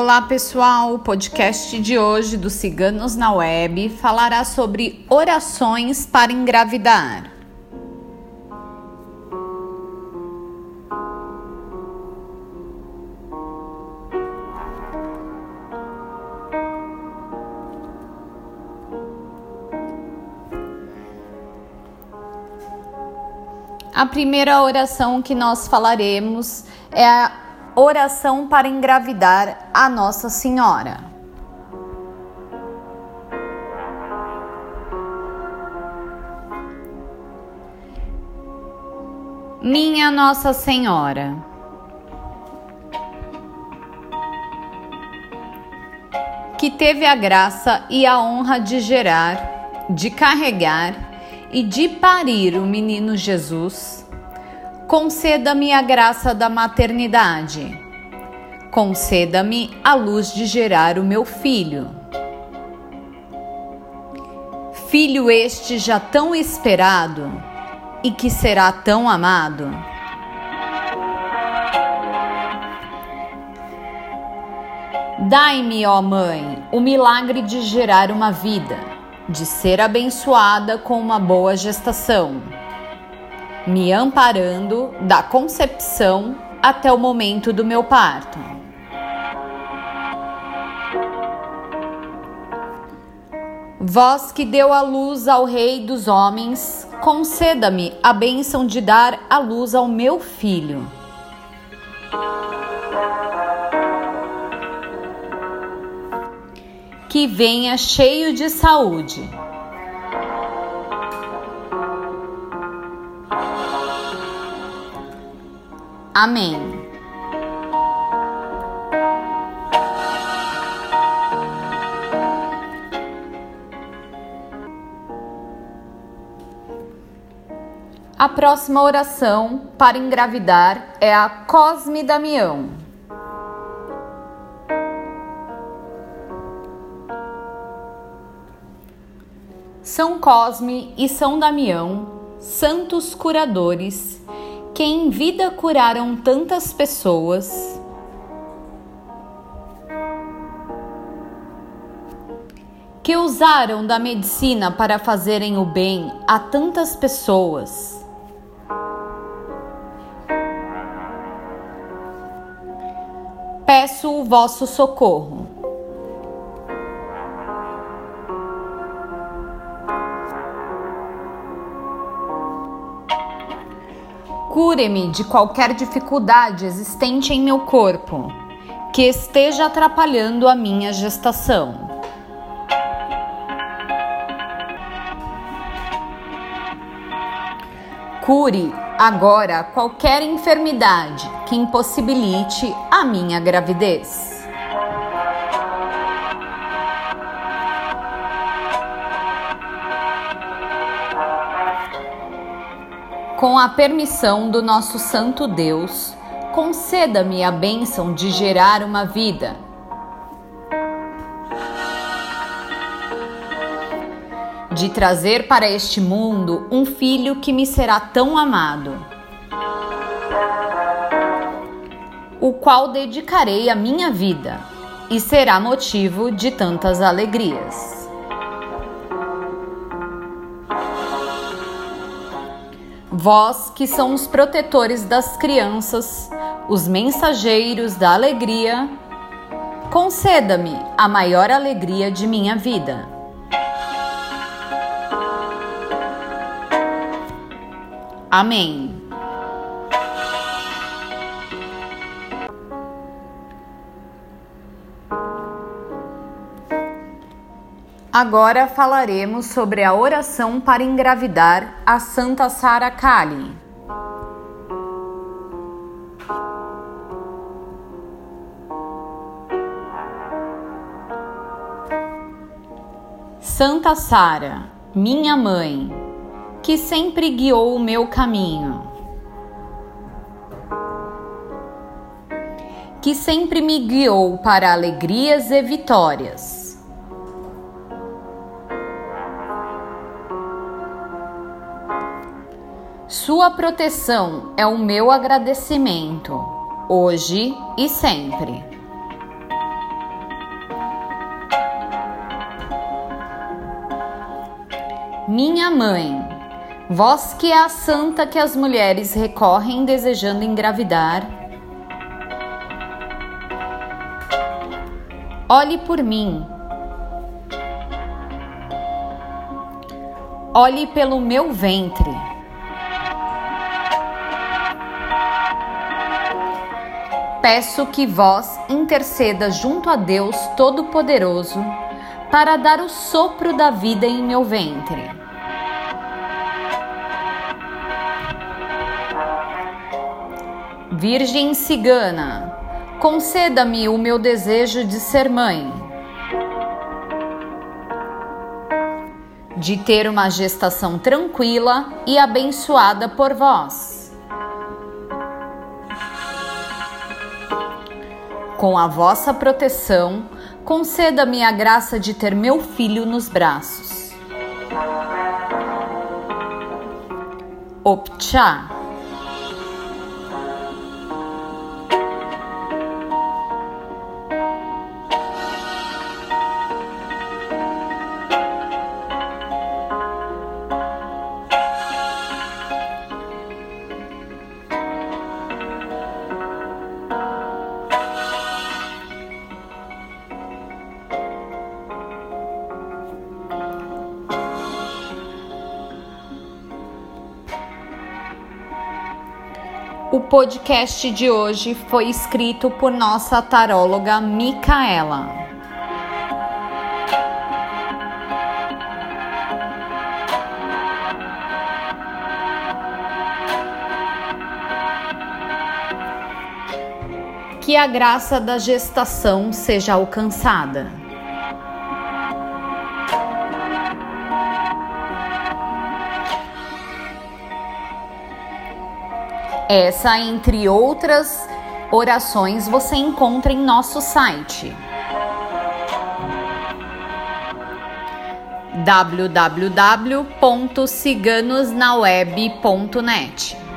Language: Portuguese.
Olá pessoal, o podcast de hoje do Ciganos na Web falará sobre orações para engravidar. A primeira oração que nós falaremos é a oração para engravidar a Nossa Senhora. Minha Nossa Senhora. Que teve a graça e a honra de gerar, de carregar e de parir o menino Jesus, conceda-me a graça da maternidade. Conceda-me a luz de gerar o meu filho. Filho este já tão esperado e que será tão amado. Dai-me, ó Mãe, o milagre de gerar uma vida de ser abençoada com uma boa gestação, me amparando da concepção até o momento do meu parto. Vós que deu a luz ao Rei dos homens, conceda-me a bênção de dar a luz ao meu filho que venha cheio de saúde. Amém. A próxima oração para engravidar é a Cosme Damião. São Cosme e São Damião, santos curadores, que em vida curaram tantas pessoas. Que usaram da medicina para fazerem o bem a tantas pessoas. Peço o vosso socorro. Cure-me de qualquer dificuldade existente em meu corpo que esteja atrapalhando a minha gestação. Cure agora qualquer enfermidade que impossibilite a minha gravidez. Com a permissão do nosso Santo Deus, conceda-me a bênção de gerar uma vida. De trazer para este mundo um filho que me será tão amado, o qual dedicarei a minha vida e será motivo de tantas alegrias. Vós que são os protetores das crianças, os mensageiros da alegria, conceda-me a maior alegria de minha vida. Amém. Agora falaremos sobre a oração para engravidar a Santa Sara Kali. Santa Sara, minha mãe, que sempre guiou o meu caminho, que sempre me guiou para alegrias e vitórias Sua proteção é o meu agradecimento, hoje e sempre. Minha mãe, vós que é a santa que as mulheres recorrem desejando engravidar, olhe por mim. Olhe pelo meu ventre. Peço que vós interceda junto a Deus Todo-Poderoso para dar o sopro da vida em meu ventre. Virgem cigana, conceda-me o meu desejo de ser mãe, de ter uma gestação tranquila e abençoada por vós. Com a vossa proteção, conceda-me a graça de ter meu filho nos braços. Opcha. O podcast de hoje foi escrito por nossa taróloga Micaela. Que a graça da gestação seja alcançada. Essa, entre outras orações, você encontra em nosso site www.ciganosnaweb.net.